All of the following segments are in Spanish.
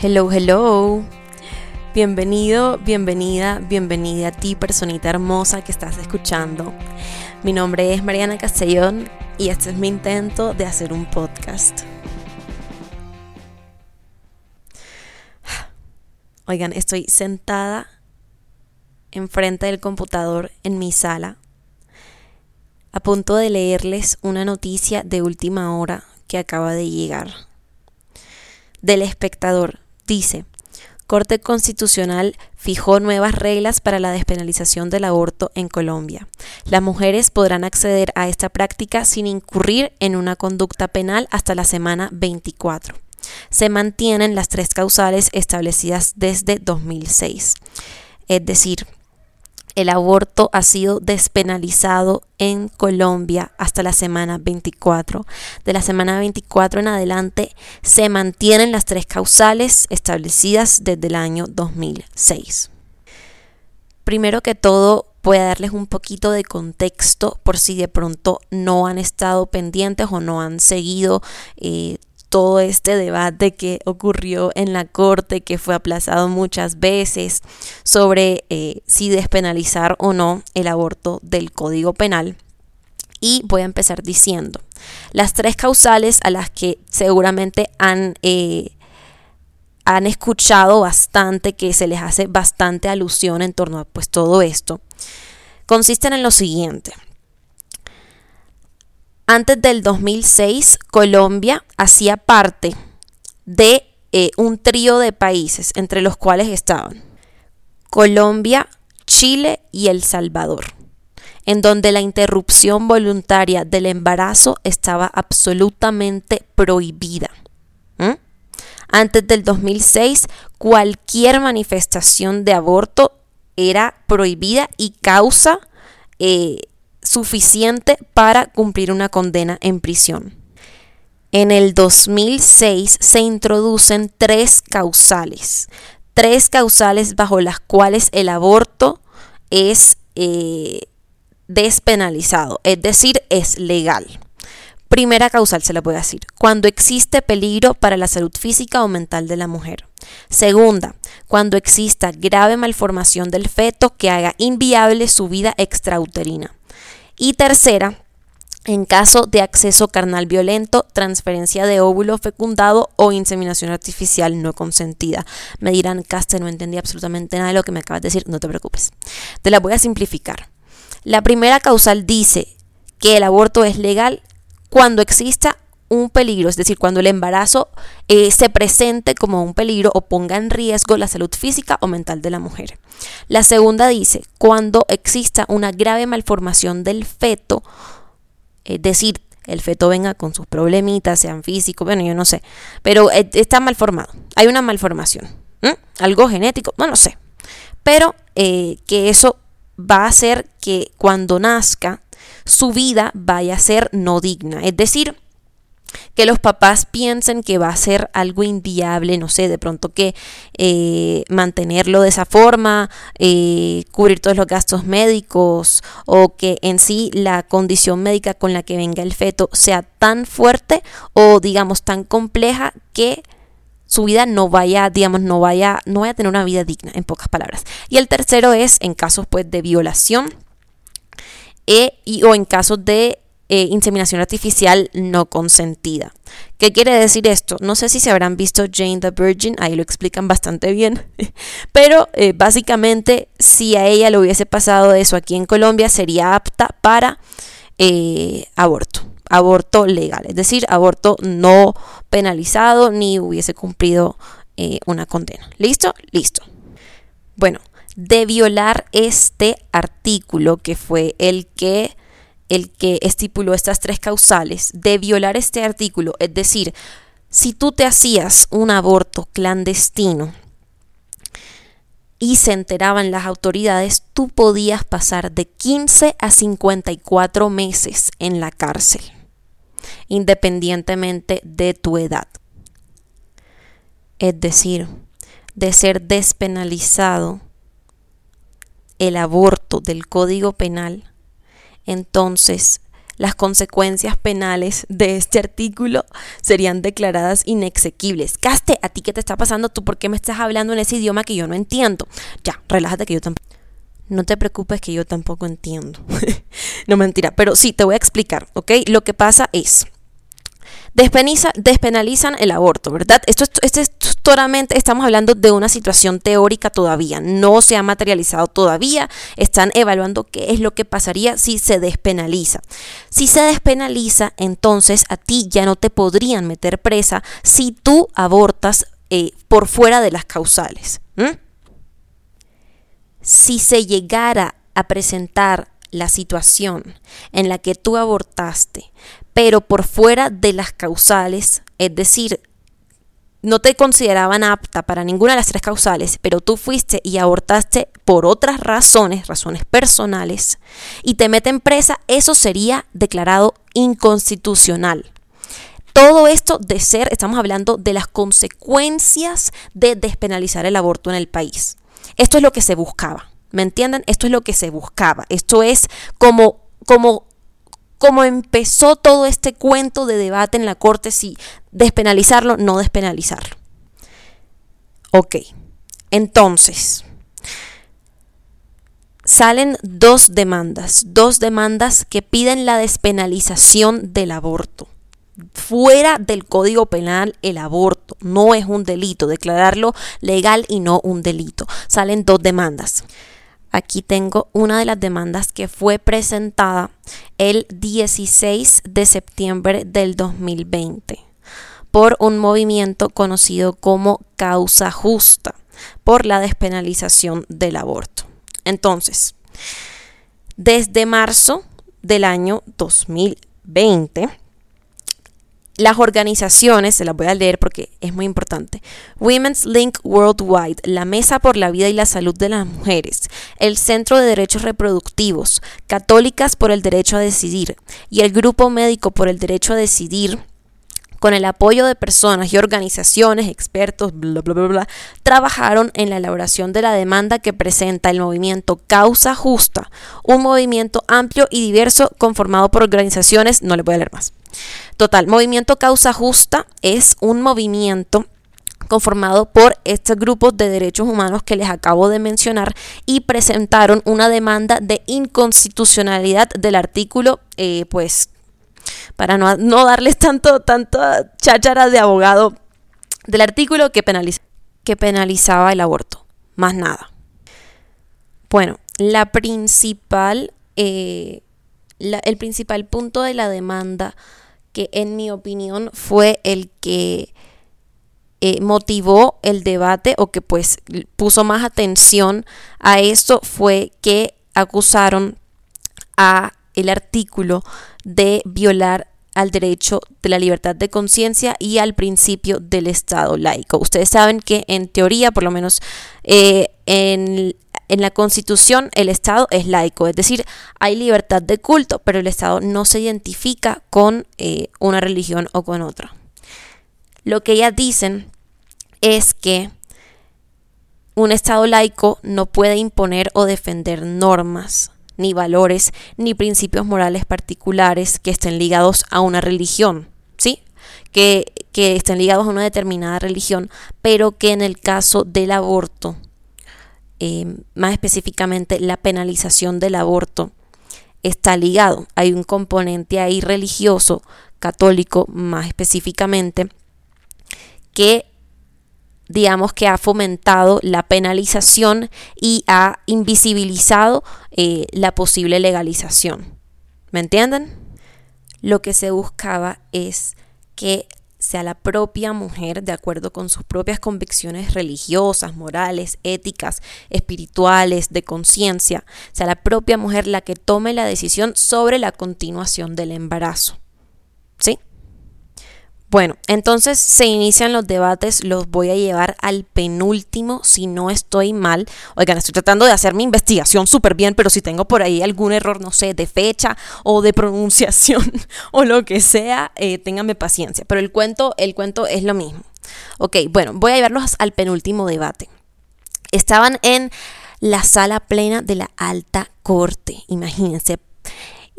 Hello, hello. Bienvenido, bienvenida, bienvenida a ti, personita hermosa que estás escuchando. Mi nombre es Mariana Castellón y este es mi intento de hacer un podcast. Oigan, estoy sentada enfrente del computador en mi sala, a punto de leerles una noticia de última hora que acaba de llegar. Del espectador dice, Corte Constitucional fijó nuevas reglas para la despenalización del aborto en Colombia. Las mujeres podrán acceder a esta práctica sin incurrir en una conducta penal hasta la semana 24. Se mantienen las tres causales establecidas desde 2006. Es decir, el aborto ha sido despenalizado en Colombia hasta la semana 24. De la semana 24 en adelante se mantienen las tres causales establecidas desde el año 2006. Primero que todo, voy a darles un poquito de contexto por si de pronto no han estado pendientes o no han seguido eh, todo este debate que ocurrió en la corte, que fue aplazado muchas veces, sobre eh, si despenalizar o no el aborto del Código Penal. Y voy a empezar diciendo las tres causales a las que seguramente han, eh, han escuchado bastante, que se les hace bastante alusión en torno a pues, todo esto, consisten en lo siguiente. Antes del 2006, Colombia hacía parte de eh, un trío de países, entre los cuales estaban Colombia, Chile y El Salvador, en donde la interrupción voluntaria del embarazo estaba absolutamente prohibida. Antes del 2006, cualquier manifestación de aborto era prohibida y causa eh, suficiente para cumplir una condena en prisión. En el 2006 se introducen tres causales, tres causales bajo las cuales el aborto es eh, despenalizado, es decir, es legal. Primera causal se la a decir, cuando existe peligro para la salud física o mental de la mujer. Segunda, cuando exista grave malformación del feto que haga inviable su vida extrauterina. Y tercera, en caso de acceso carnal violento, transferencia de óvulo fecundado o inseminación artificial no consentida. Me dirán, Caste, no entendí absolutamente nada de lo que me acabas de decir, no te preocupes. Te la voy a simplificar. La primera causal dice que el aborto es legal cuando exista un peligro, es decir, cuando el embarazo eh, se presente como un peligro o ponga en riesgo la salud física o mental de la mujer. La segunda dice, cuando exista una grave malformación del feto, es decir, el feto venga con sus problemitas, sean físicos, bueno, yo no sé, pero eh, está malformado, hay una malformación, algo genético, no lo sé, pero eh, que eso va a hacer que cuando nazca su vida vaya a ser no digna, es decir, que los papás piensen que va a ser algo inviable, no sé, de pronto que eh, mantenerlo de esa forma, eh, cubrir todos los gastos médicos o que en sí la condición médica con la que venga el feto sea tan fuerte o digamos tan compleja que su vida no vaya, digamos, no vaya, no vaya a tener una vida digna, en pocas palabras. Y el tercero es en casos pues de violación e, y, o en casos de eh, inseminación artificial no consentida. ¿Qué quiere decir esto? No sé si se habrán visto Jane the Virgin, ahí lo explican bastante bien, pero eh, básicamente si a ella le hubiese pasado eso aquí en Colombia sería apta para eh, aborto, aborto legal, es decir, aborto no penalizado ni hubiese cumplido una condena. ¿Listo? Listo. Bueno, de violar este artículo que fue el que el que estipuló estas tres causales, de violar este artículo, es decir, si tú te hacías un aborto clandestino y se enteraban las autoridades, tú podías pasar de 15 a 54 meses en la cárcel, independientemente de tu edad. Es decir, de ser despenalizado el aborto del Código Penal, entonces las consecuencias penales de este artículo serían declaradas inexequibles. Caste, ¿a ti qué te está pasando? ¿Tú por qué me estás hablando en ese idioma que yo no entiendo? Ya, relájate que yo tampoco. No te preocupes que yo tampoco entiendo. no mentira, pero sí, te voy a explicar, ¿ok? Lo que pasa es despenalizan el aborto, ¿verdad? Esto, esto es totalmente, estamos hablando de una situación teórica todavía, no se ha materializado todavía, están evaluando qué es lo que pasaría si se despenaliza. Si se despenaliza, entonces a ti ya no te podrían meter presa si tú abortas eh, por fuera de las causales. Si se llegara a presentar la situación en la que tú abortaste, pero por fuera de las causales, es decir, no te consideraban apta para ninguna de las tres causales, pero tú fuiste y abortaste por otras razones, razones personales, y te meten presa, eso sería declarado inconstitucional. Todo esto de ser, estamos hablando de las consecuencias de despenalizar el aborto en el país. Esto es lo que se buscaba, ¿me entienden? Esto es lo que se buscaba. Esto es como, como como empezó todo este cuento de debate en la Corte si despenalizarlo, no despenalizarlo. Ok, entonces, salen dos demandas, dos demandas que piden la despenalización del aborto. Fuera del Código Penal, el aborto no es un delito, declararlo legal y no un delito. Salen dos demandas. Aquí tengo una de las demandas que fue presentada el 16 de septiembre del 2020 por un movimiento conocido como Causa Justa por la despenalización del aborto. Entonces, desde marzo del año 2020, las organizaciones, se las voy a leer porque es muy importante. Women's Link Worldwide, la Mesa por la Vida y la Salud de las Mujeres, el Centro de Derechos Reproductivos, Católicas por el Derecho a Decidir y el Grupo Médico por el Derecho a Decidir con el apoyo de personas y organizaciones, expertos, bla, bla, bla, bla, trabajaron en la elaboración de la demanda que presenta el movimiento Causa Justa, un movimiento amplio y diverso conformado por organizaciones, no le voy a leer más. Total, Movimiento Causa Justa es un movimiento conformado por estos grupos de derechos humanos que les acabo de mencionar y presentaron una demanda de inconstitucionalidad del artículo, eh, pues para no, darles tanto, tanto cháchara de abogado del artículo que, que penalizaba el aborto. Más nada. Bueno, la principal, eh, el principal punto de la demanda que en mi opinión fue el que eh, motivó el debate o que pues puso más atención a esto fue que acusaron a el artículo de violar al derecho de la libertad de conciencia y al principio del Estado laico. Ustedes saben que en teoría, por lo menos eh, en en la Constitución el Estado es laico, es decir, hay libertad de culto, pero el Estado no se identifica con eh, una religión o con otra. Lo que ellas dicen es que un Estado laico no puede imponer o defender normas, ni valores, ni principios morales particulares que estén ligados a una religión, ¿sí? Que, que estén ligados a una determinada religión, pero que en el caso del aborto eh, más específicamente la penalización del aborto, está ligado. Hay un componente ahí religioso, católico más específicamente, que digamos que ha fomentado la penalización y ha invisibilizado eh, la posible legalización. ¿Me entienden? Lo que se buscaba es que sea la propia mujer, de acuerdo con sus propias convicciones religiosas, morales, éticas, espirituales, de conciencia, sea la propia mujer la que tome la decisión sobre la continuación del embarazo. ¿Sí? Bueno, entonces se inician los debates, los voy a llevar al penúltimo si no estoy mal. Oigan, estoy tratando de hacer mi investigación súper bien, pero si tengo por ahí algún error, no sé, de fecha o de pronunciación o lo que sea, eh, ténganme paciencia. Pero el cuento, el cuento es lo mismo. Ok, bueno, voy a llevarlos al penúltimo debate. Estaban en la sala plena de la alta corte, imagínense,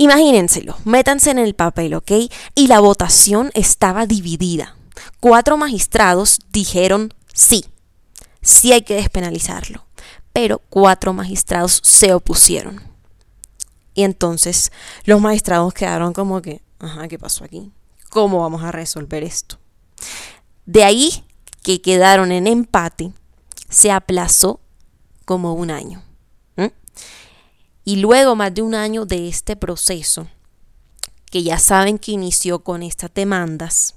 Imagínenselo, métanse en el papel, ¿ok? Y la votación estaba dividida. Cuatro magistrados dijeron sí, sí hay que despenalizarlo, pero cuatro magistrados se opusieron. Y entonces los magistrados quedaron como que, ajá, ¿qué pasó aquí? ¿Cómo vamos a resolver esto? De ahí que quedaron en empate, se aplazó como un año. Y luego más de un año de este proceso, que ya saben que inició con estas demandas,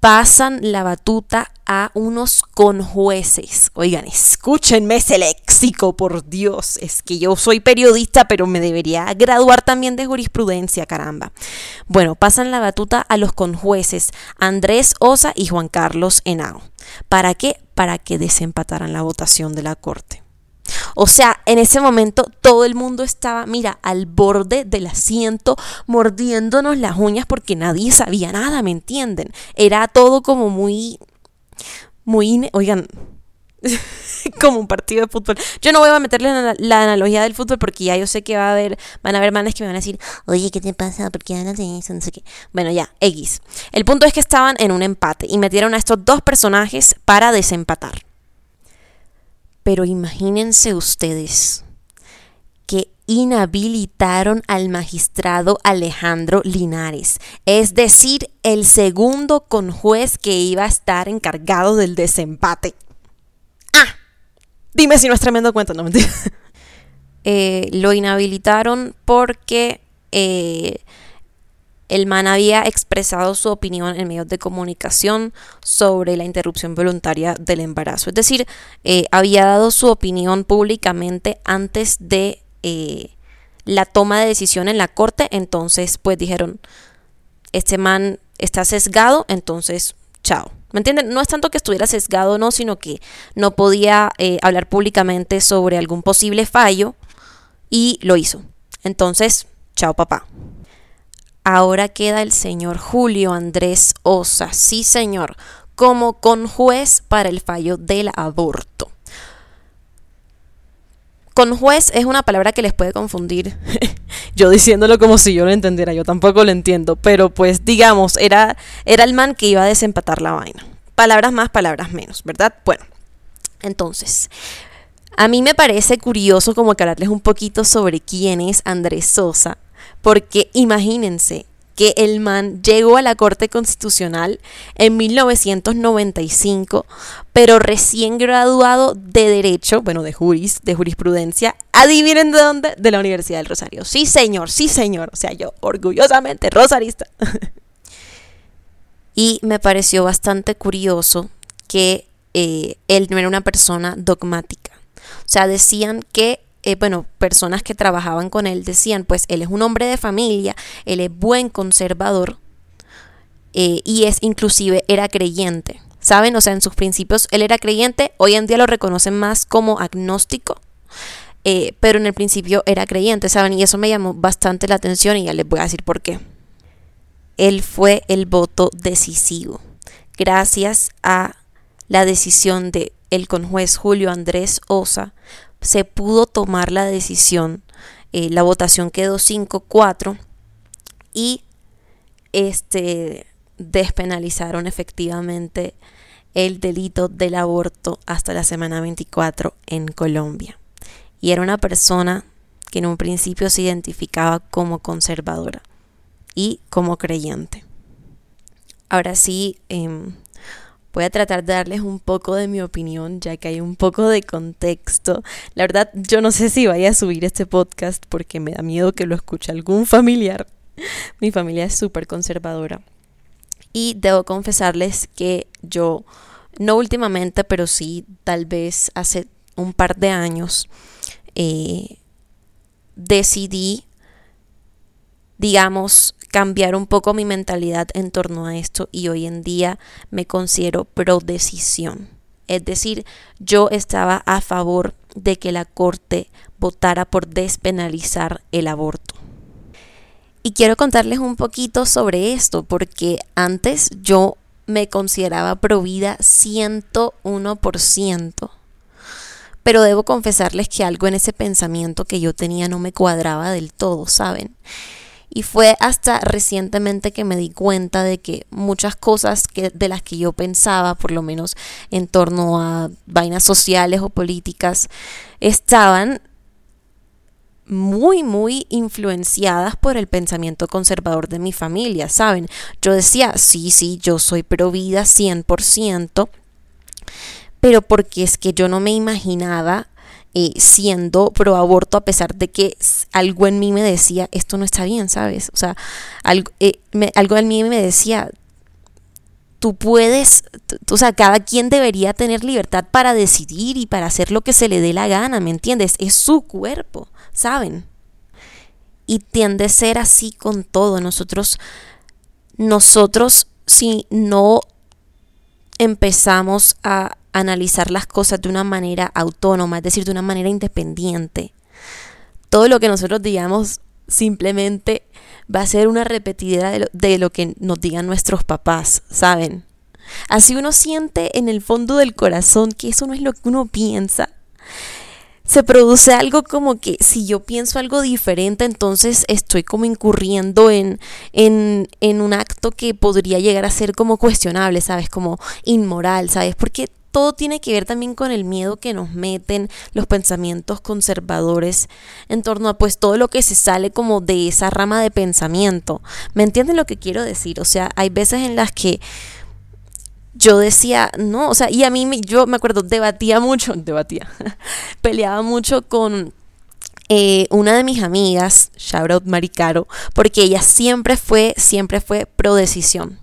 pasan la batuta a unos conjueces. Oigan, escúchenme ese léxico, por Dios. Es que yo soy periodista, pero me debería graduar también de jurisprudencia, caramba. Bueno, pasan la batuta a los conjueces Andrés Osa y Juan Carlos Henao. ¿Para qué? Para que desempataran la votación de la Corte. O sea, en ese momento todo el mundo estaba, mira, al borde del asiento, mordiéndonos las uñas porque nadie sabía nada, ¿me entienden? Era todo como muy, muy, oigan, como un partido de fútbol. Yo no voy a meterle la, analogía del fútbol porque ya yo sé que va a haber, van a haber manes que me van a decir, oye, ¿qué te pasa? ¿Por qué hablas de eso? No sé qué. Bueno, ya, X. El punto es que estaban en un empate y metieron a estos dos personajes para desempatar. Pero imagínense ustedes que inhabilitaron al magistrado Alejandro Linares, es decir, el segundo conjuez que iba a estar encargado del desempate. Ah, dime si no es tremendo cuento, no mentira. Eh, lo inhabilitaron porque eh, el man había expresado su opinión en medios de comunicación sobre la interrupción voluntaria del embarazo. Es decir, eh, había dado su opinión públicamente antes de eh, la toma de decisión en la corte. Entonces, pues dijeron, este man está sesgado, entonces, chao. ¿Me entienden? No es tanto que estuviera sesgado, no, sino que no podía eh, hablar públicamente sobre algún posible fallo y lo hizo. Entonces, chao papá. Ahora queda el señor Julio Andrés Osa, sí señor, como conjuez para el fallo del aborto. Conjuez es una palabra que les puede confundir. yo diciéndolo como si yo lo entendiera, yo tampoco lo entiendo, pero pues digamos, era, era el man que iba a desempatar la vaina. Palabras más, palabras menos, ¿verdad? Bueno, entonces, a mí me parece curioso como que hablarles un poquito sobre quién es Andrés Sosa porque imagínense que el man llegó a la Corte Constitucional en 1995, pero recién graduado de Derecho, bueno, de juris, de jurisprudencia, adivinen de dónde, de la Universidad del Rosario. Sí, señor, sí, señor. O sea, yo orgullosamente rosarista. y me pareció bastante curioso que eh, él no era una persona dogmática. O sea, decían que eh, bueno, personas que trabajaban con él decían, pues él es un hombre de familia, él es buen conservador eh, y es inclusive era creyente. ¿Saben? O sea, en sus principios él era creyente, hoy en día lo reconocen más como agnóstico, eh, pero en el principio era creyente, ¿saben? Y eso me llamó bastante la atención y ya les voy a decir por qué. Él fue el voto decisivo, gracias a la decisión de el conjuez Julio Andrés Osa se pudo tomar la decisión, eh, la votación quedó 5-4 y este, despenalizaron efectivamente el delito del aborto hasta la semana 24 en Colombia. Y era una persona que en un principio se identificaba como conservadora y como creyente. Ahora sí, em, Voy a tratar de darles un poco de mi opinión, ya que hay un poco de contexto. La verdad, yo no sé si vaya a subir este podcast porque me da miedo que lo escuche algún familiar. Mi familia es súper conservadora. Y debo confesarles que yo, no últimamente, pero sí tal vez hace un par de años, eh, decidí, digamos, cambiar un poco mi mentalidad en torno a esto y hoy en día me considero pro decisión. Es decir, yo estaba a favor de que la Corte votara por despenalizar el aborto. Y quiero contarles un poquito sobre esto, porque antes yo me consideraba pro vida 101%. pero debo confesarles que algo en ese pensamiento que yo tenía no me cuadraba del todo, ¿saben? Y fue hasta recientemente que me di cuenta de que muchas cosas que, de las que yo pensaba, por lo menos en torno a vainas sociales o políticas, estaban muy, muy influenciadas por el pensamiento conservador de mi familia, ¿saben? Yo decía, sí, sí, yo soy pro vida 100%, pero porque es que yo no me imaginaba eh, siendo pro aborto a pesar de que algo en mí me decía, esto no está bien, ¿sabes? O sea, algo, eh, algo en mí me decía, tú puedes, o sea, cada quien debería tener libertad para decidir y para hacer lo que se le dé la gana, ¿me entiendes? Es su cuerpo, ¿saben? Y tiende a ser así con todo. Nosotros, nosotros, si no empezamos a analizar las cosas de una manera autónoma, es decir, de una manera independiente. Todo lo que nosotros digamos simplemente va a ser una repetidera de lo, que nos digan nuestros papás, ¿saben? Así uno siente en el fondo del corazón que eso no es lo que uno piensa. Se produce algo como que si yo pienso algo diferente, entonces estoy como incurriendo en, en, en un acto que podría llegar a ser como cuestionable, ¿sabes? Como inmoral, ¿sabes? Porque todo tiene que ver también con el miedo que nos meten los pensamientos conservadores en torno a pues todo lo que se sale como de esa rama de pensamiento. ¿Me entienden lo que quiero decir? O sea, hay veces en las que yo decía, no, o sea, y a mí yo me acuerdo, debatía mucho, debatía, peleaba mucho con eh, una de mis amigas, shout Maricaro, porque ella siempre fue, siempre fue pro decisión.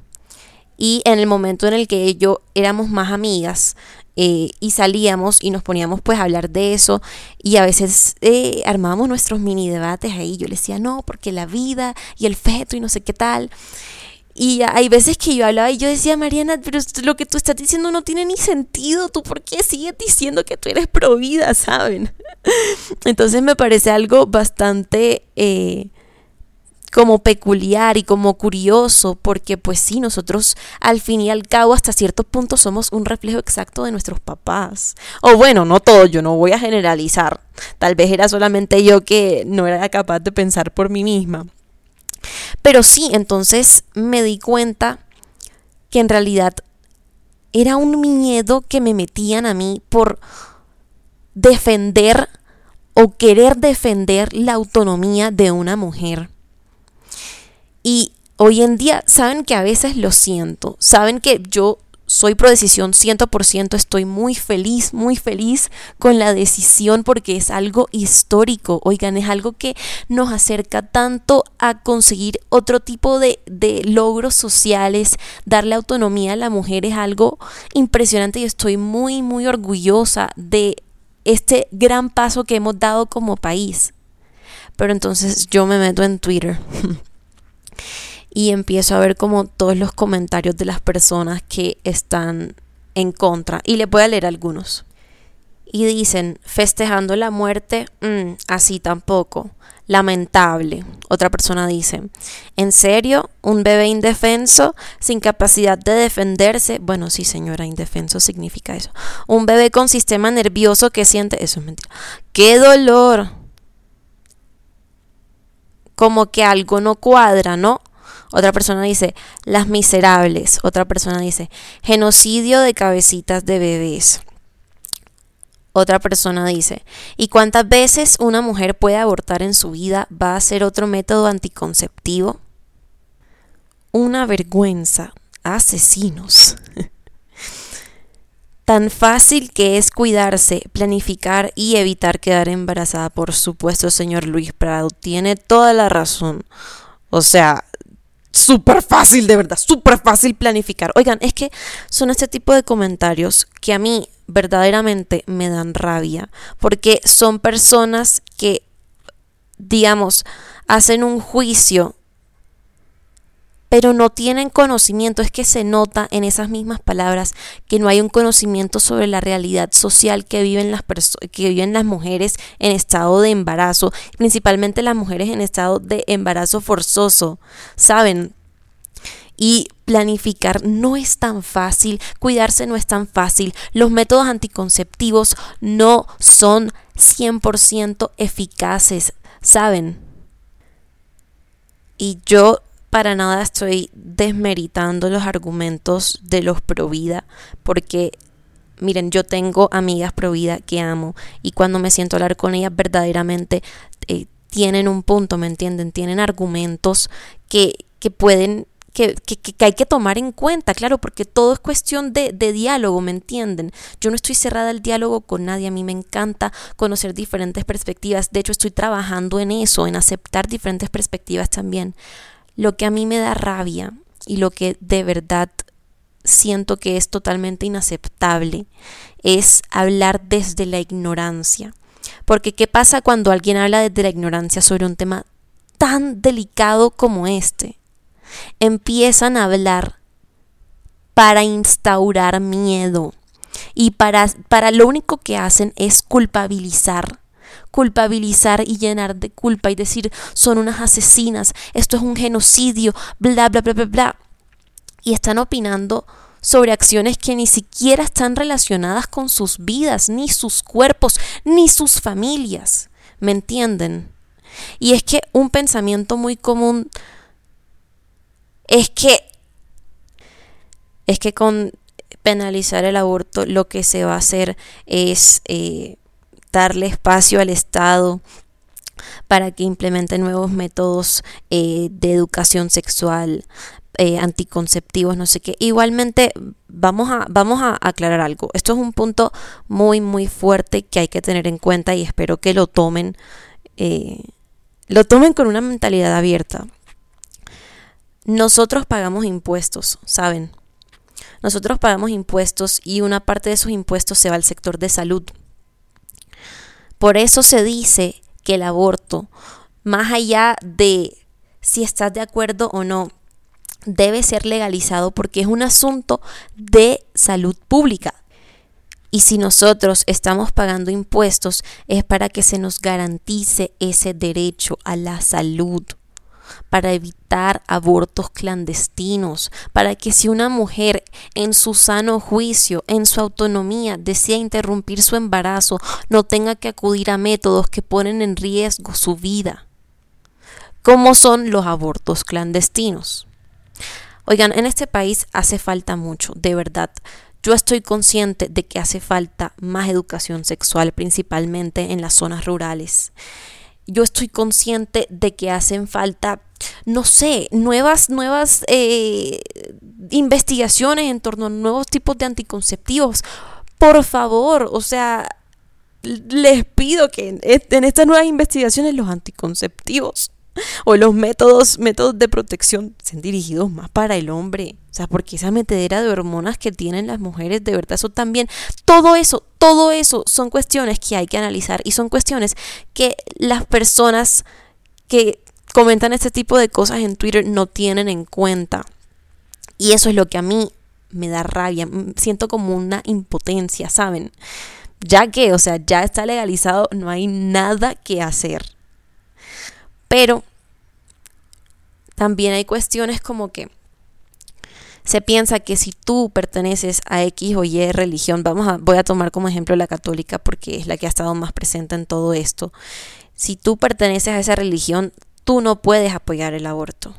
Y en el momento en el que yo éramos más amigas eh, y salíamos y nos poníamos pues a hablar de eso y a veces eh, armábamos nuestros mini debates ahí, yo le decía, no, porque la vida y el feto y no sé qué tal. Y hay veces que yo hablaba y yo decía, Mariana, pero lo que tú estás diciendo no tiene ni sentido. ¿Tú por qué sigues diciendo que tú eres pro vida, saben? Entonces me parece algo bastante eh, como peculiar y como curioso, porque pues sí, nosotros al fin y al cabo hasta cierto punto somos un reflejo exacto de nuestros papás. O bueno, no todo, yo no voy a generalizar. Tal vez era solamente yo que no era capaz de pensar por mí misma. Pero sí, entonces me di cuenta que en realidad era un miedo que me metían a mí por defender o querer defender la autonomía de una mujer. Y hoy en día saben que a veces lo siento, saben que yo soy pro decisión 100%, estoy muy feliz, muy feliz con la decisión porque es algo histórico, oigan, es algo que nos acerca tanto a conseguir otro tipo de, de logros sociales, darle autonomía a la mujer es algo impresionante y estoy muy, muy orgullosa de este gran paso que hemos dado como país. Pero entonces yo me meto en Twitter. y empiezo a ver como todos los comentarios de las personas que están en contra. Y les voy a leer algunos. Y dicen, festejando la muerte, mm, así tampoco. Lamentable. Otra persona dice, ¿en serio? ¿Un bebé indefenso sin capacidad de defenderse? Bueno, sí señora, indefenso significa eso. Un bebé con sistema nervioso que siente... Eso es mentira. ¡Qué dolor! Como que algo no cuadra, ¿no? Otra persona dice, las miserables. Otra persona dice, genocidio de cabecitas de bebés. Otra persona dice, ¿y cuántas veces una mujer puede abortar en su vida? ¿Va a ser otro método anticonceptivo? Una vergüenza. Asesinos. Tan fácil que es cuidarse, planificar y evitar quedar embarazada. Por supuesto, señor Luis Prado, tiene toda la razón. O sea, súper fácil, de verdad, súper fácil planificar. Oigan, es que son este tipo de comentarios que a mí verdaderamente me dan rabia, porque son personas que, digamos, hacen un juicio pero no tienen conocimiento, es que se nota en esas mismas palabras que no hay un conocimiento sobre la realidad social que viven las que viven las mujeres en estado de embarazo, principalmente las mujeres en estado de embarazo forzoso, ¿saben? Y planificar no es tan fácil, cuidarse no es tan fácil, los métodos anticonceptivos no son 100% eficaces, ¿saben? Y yo para nada estoy desmeritando los argumentos de los pro vida, porque miren, yo tengo amigas pro vida que amo y cuando me siento hablar con ellas verdaderamente eh, tienen un punto, ¿me entienden? Tienen argumentos que, que pueden que, que, hay que tomar en cuenta, claro, porque todo es cuestión de, de, diálogo, ¿me entienden? Yo no estoy cerrada al diálogo con nadie, a mí me encanta conocer diferentes perspectivas, de hecho estoy trabajando en eso, en aceptar diferentes perspectivas también. Lo que a mí me da rabia y lo que de verdad siento que es totalmente inaceptable es hablar desde la ignorancia. Porque ¿qué pasa cuando alguien habla desde la ignorancia sobre un tema tan delicado como este? Empiezan a hablar para instaurar miedo y para, para lo único que hacen es culpabilizar culpabilizar y llenar de culpa y decir son unas asesinas, esto es un genocidio, bla, bla, bla, bla, bla. Y están opinando sobre acciones que ni siquiera están relacionadas con sus vidas, ni sus cuerpos, ni sus familias. ¿Me entienden? Y es que un pensamiento muy común es que es que con penalizar el aborto lo que se va a hacer es eh, darle espacio al Estado para que implemente nuevos métodos eh, de educación sexual, eh, anticonceptivos, no sé qué. Igualmente, vamos a, vamos a aclarar algo. Esto es un punto muy, muy fuerte que hay que tener en cuenta y espero que lo tomen, eh, lo tomen con una mentalidad abierta. Nosotros pagamos impuestos, ¿saben? Nosotros pagamos impuestos y una parte de esos impuestos se va al sector de salud. Por eso se dice que el aborto, más allá de si estás de acuerdo o no, debe ser legalizado porque es un asunto de salud pública. Y si nosotros estamos pagando impuestos es para que se nos garantice ese derecho a la salud para evitar abortos clandestinos, para que si una mujer en su sano juicio, en su autonomía, desea interrumpir su embarazo, no tenga que acudir a métodos que ponen en riesgo su vida, como son los abortos clandestinos. Oigan, en este país hace falta mucho, de verdad. Yo estoy consciente de que hace falta más educación sexual, principalmente en las zonas rurales yo estoy consciente de que hacen falta, no sé, nuevas, nuevas eh, investigaciones en torno a nuevos tipos de anticonceptivos. Por favor, o sea, les pido que en estas nuevas investigaciones los anticonceptivos o los métodos, métodos de protección sean dirigidos más para el hombre. O sea, porque esa metedera de hormonas que tienen las mujeres, de verdad, eso también, todo eso, todo eso son cuestiones que hay que analizar y son cuestiones que las personas que comentan este tipo de cosas en Twitter no tienen en cuenta. Y eso es lo que a mí me da rabia, siento como una impotencia, ¿saben? Ya que, o sea, ya está legalizado, no hay nada que hacer. Pero también hay cuestiones como que se piensa que si tú perteneces a X o Y religión, vamos a, voy a tomar como ejemplo la católica porque es la que ha estado más presente en todo esto. Si tú perteneces a esa religión, tú no puedes apoyar el aborto.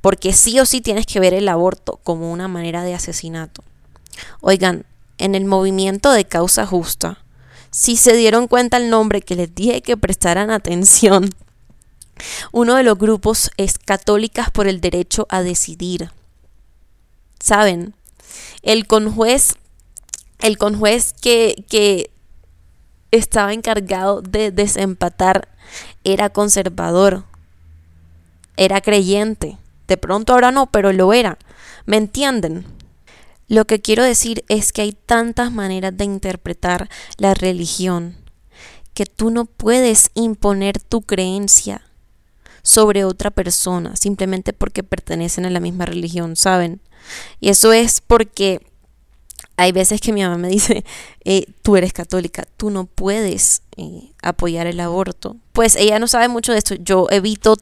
Porque sí o sí tienes que ver el aborto como una manera de asesinato. Oigan, en el movimiento de causa justa, si se dieron cuenta el nombre que les dije que prestaran atención, uno de los grupos es Católicas por el Derecho a Decidir. ¿Saben? El conjuez, el conjuez que, que estaba encargado de desempatar era conservador, era creyente. De pronto ahora no, pero lo era. ¿Me entienden? Lo que quiero decir es que hay tantas maneras de interpretar la religión que tú no puedes imponer tu creencia sobre otra persona simplemente porque pertenecen a la misma religión, ¿saben? Y eso es porque hay veces que mi mamá me dice, eh, tú eres católica, tú no puedes eh, apoyar el aborto. Pues ella no sabe mucho de esto. Yo evito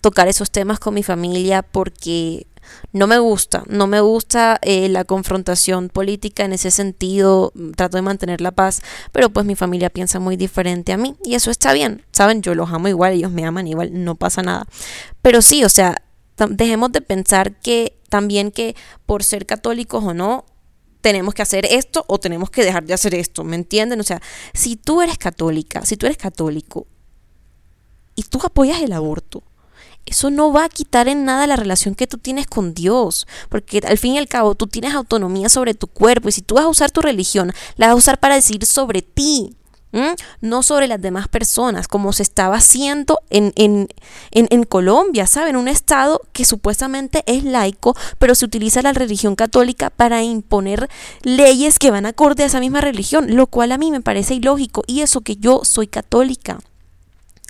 tocar esos temas con mi familia porque no me gusta, no me gusta eh, la confrontación política en ese sentido, trato de mantener la paz, pero pues mi familia piensa muy diferente a mí y eso está bien, saben, yo los amo igual, ellos me aman igual, no pasa nada. Pero sí, o sea, dejemos de pensar que también que por ser católicos o no, tenemos que hacer esto o tenemos que dejar de hacer esto, ¿me entienden? O sea, si tú eres católica, si tú eres católico y tú apoyas el aborto, eso no va a quitar en nada la relación que tú tienes con Dios, porque al fin y al cabo tú tienes autonomía sobre tu cuerpo y si tú vas a usar tu religión, la vas a usar para decidir sobre ti no sobre las demás personas, como se estaba haciendo en, en, en, Colombia, ¿saben? Un estado que supuestamente es laico, pero se utiliza la religión católica para imponer leyes que van acorde a esa misma religión, lo cual a mí me parece ilógico, y eso que yo soy católica.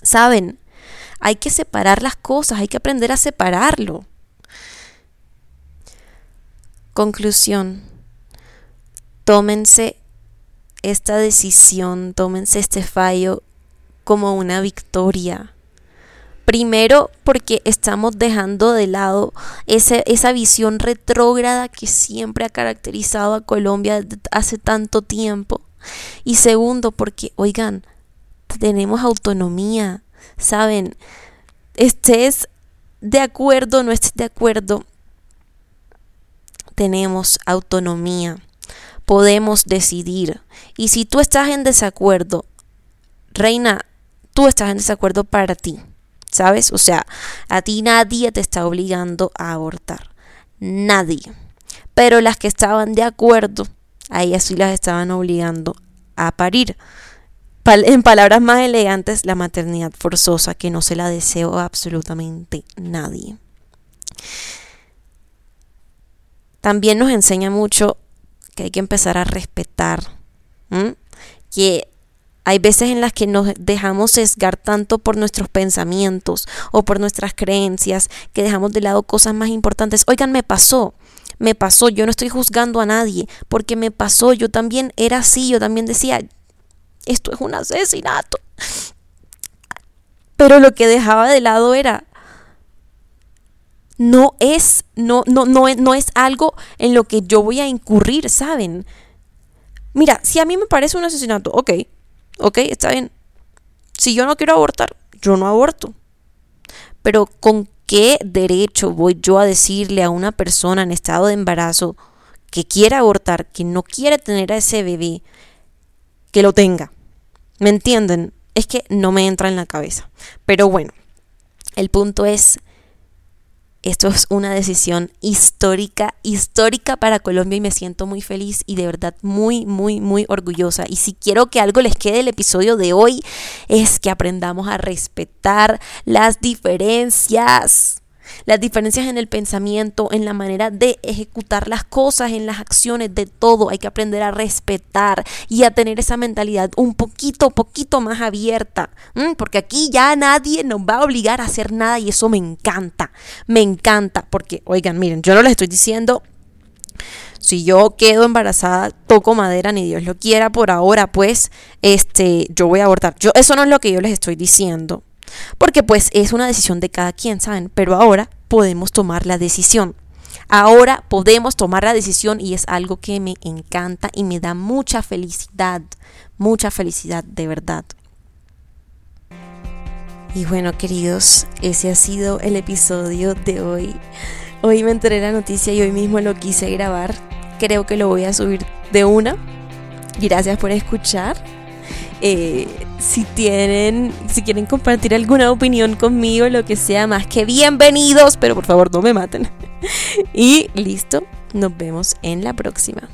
¿Saben? Hay que separar las cosas, hay que aprender a separarlo. Conclusión. Tómense esta decisión, tómense este fallo como una victoria. Primero porque estamos dejando de lado esa visión retrógrada que siempre ha caracterizado a Colombia hace tanto tiempo. Y segundo porque, oigan, tenemos autonomía, ¿saben? Estés de acuerdo, no estés de acuerdo, tenemos autonomía podemos decidir. Y si tú estás en desacuerdo, reina, tú estás en desacuerdo para ti, ¿sabes? O sea, a ti nadie te está obligando a abortar. Nadie. Pero las que estaban de acuerdo, a ellas sí las estaban obligando a parir. En palabras más elegantes, la maternidad forzosa, que no se la deseo a absolutamente nadie. También nos enseña mucho que hay que empezar a respetar, que hay veces en las que nos dejamos sesgar tanto por nuestros pensamientos o por nuestras creencias que dejamos de lado cosas más importantes. Oigan, me pasó, me pasó, yo no estoy juzgando a nadie, porque me pasó, yo también era así, yo también decía, esto es un asesinato. Pero lo que dejaba de lado era, no es, no, no, no, no es algo en lo que yo voy a incurrir, ¿saben? Mira, si a mí me parece un asesinato, ok, ok, está bien. Si yo no quiero abortar, yo no aborto. Pero ¿con qué derecho voy yo a decirle a una persona en estado de embarazo que quiere abortar, que no quiere tener a ese bebé, que lo tenga? ¿Me entienden? Es que no me entra en la cabeza. Pero bueno, el punto es esto es una decisión histórica, histórica para Colombia y me siento muy feliz y de verdad muy, muy, muy orgullosa. Y si quiero que algo les quede el episodio de hoy es que aprendamos a respetar las diferencias las diferencias en el pensamiento, en la manera de ejecutar las cosas, en las acciones, de todo. Hay que aprender a respetar y a tener esa mentalidad un poquito, poquito más abierta. Porque aquí ya nadie nos va a obligar a hacer nada y eso me encanta. Me encanta. Porque, oigan, miren, yo no les estoy diciendo si yo quedo embarazada, toco madera, ni Dios lo quiera por ahora, pues, este, yo voy a abortar. Yo, eso no es lo que yo les estoy diciendo. Porque pues es una decisión de cada quien, ¿saben? Pero ahora podemos tomar la decisión. Ahora podemos tomar la decisión y es algo que me encanta y me da mucha felicidad, mucha felicidad de verdad. Y bueno, queridos, ese ha sido el episodio de hoy. Hoy me enteré la noticia y hoy mismo lo quise grabar. Creo que lo voy a subir de una. Gracias por escuchar. Eh, si tienen, si quieren compartir alguna opinión conmigo, lo que sea, más que bienvenidos, pero por favor no me maten. y listo, nos vemos en la próxima.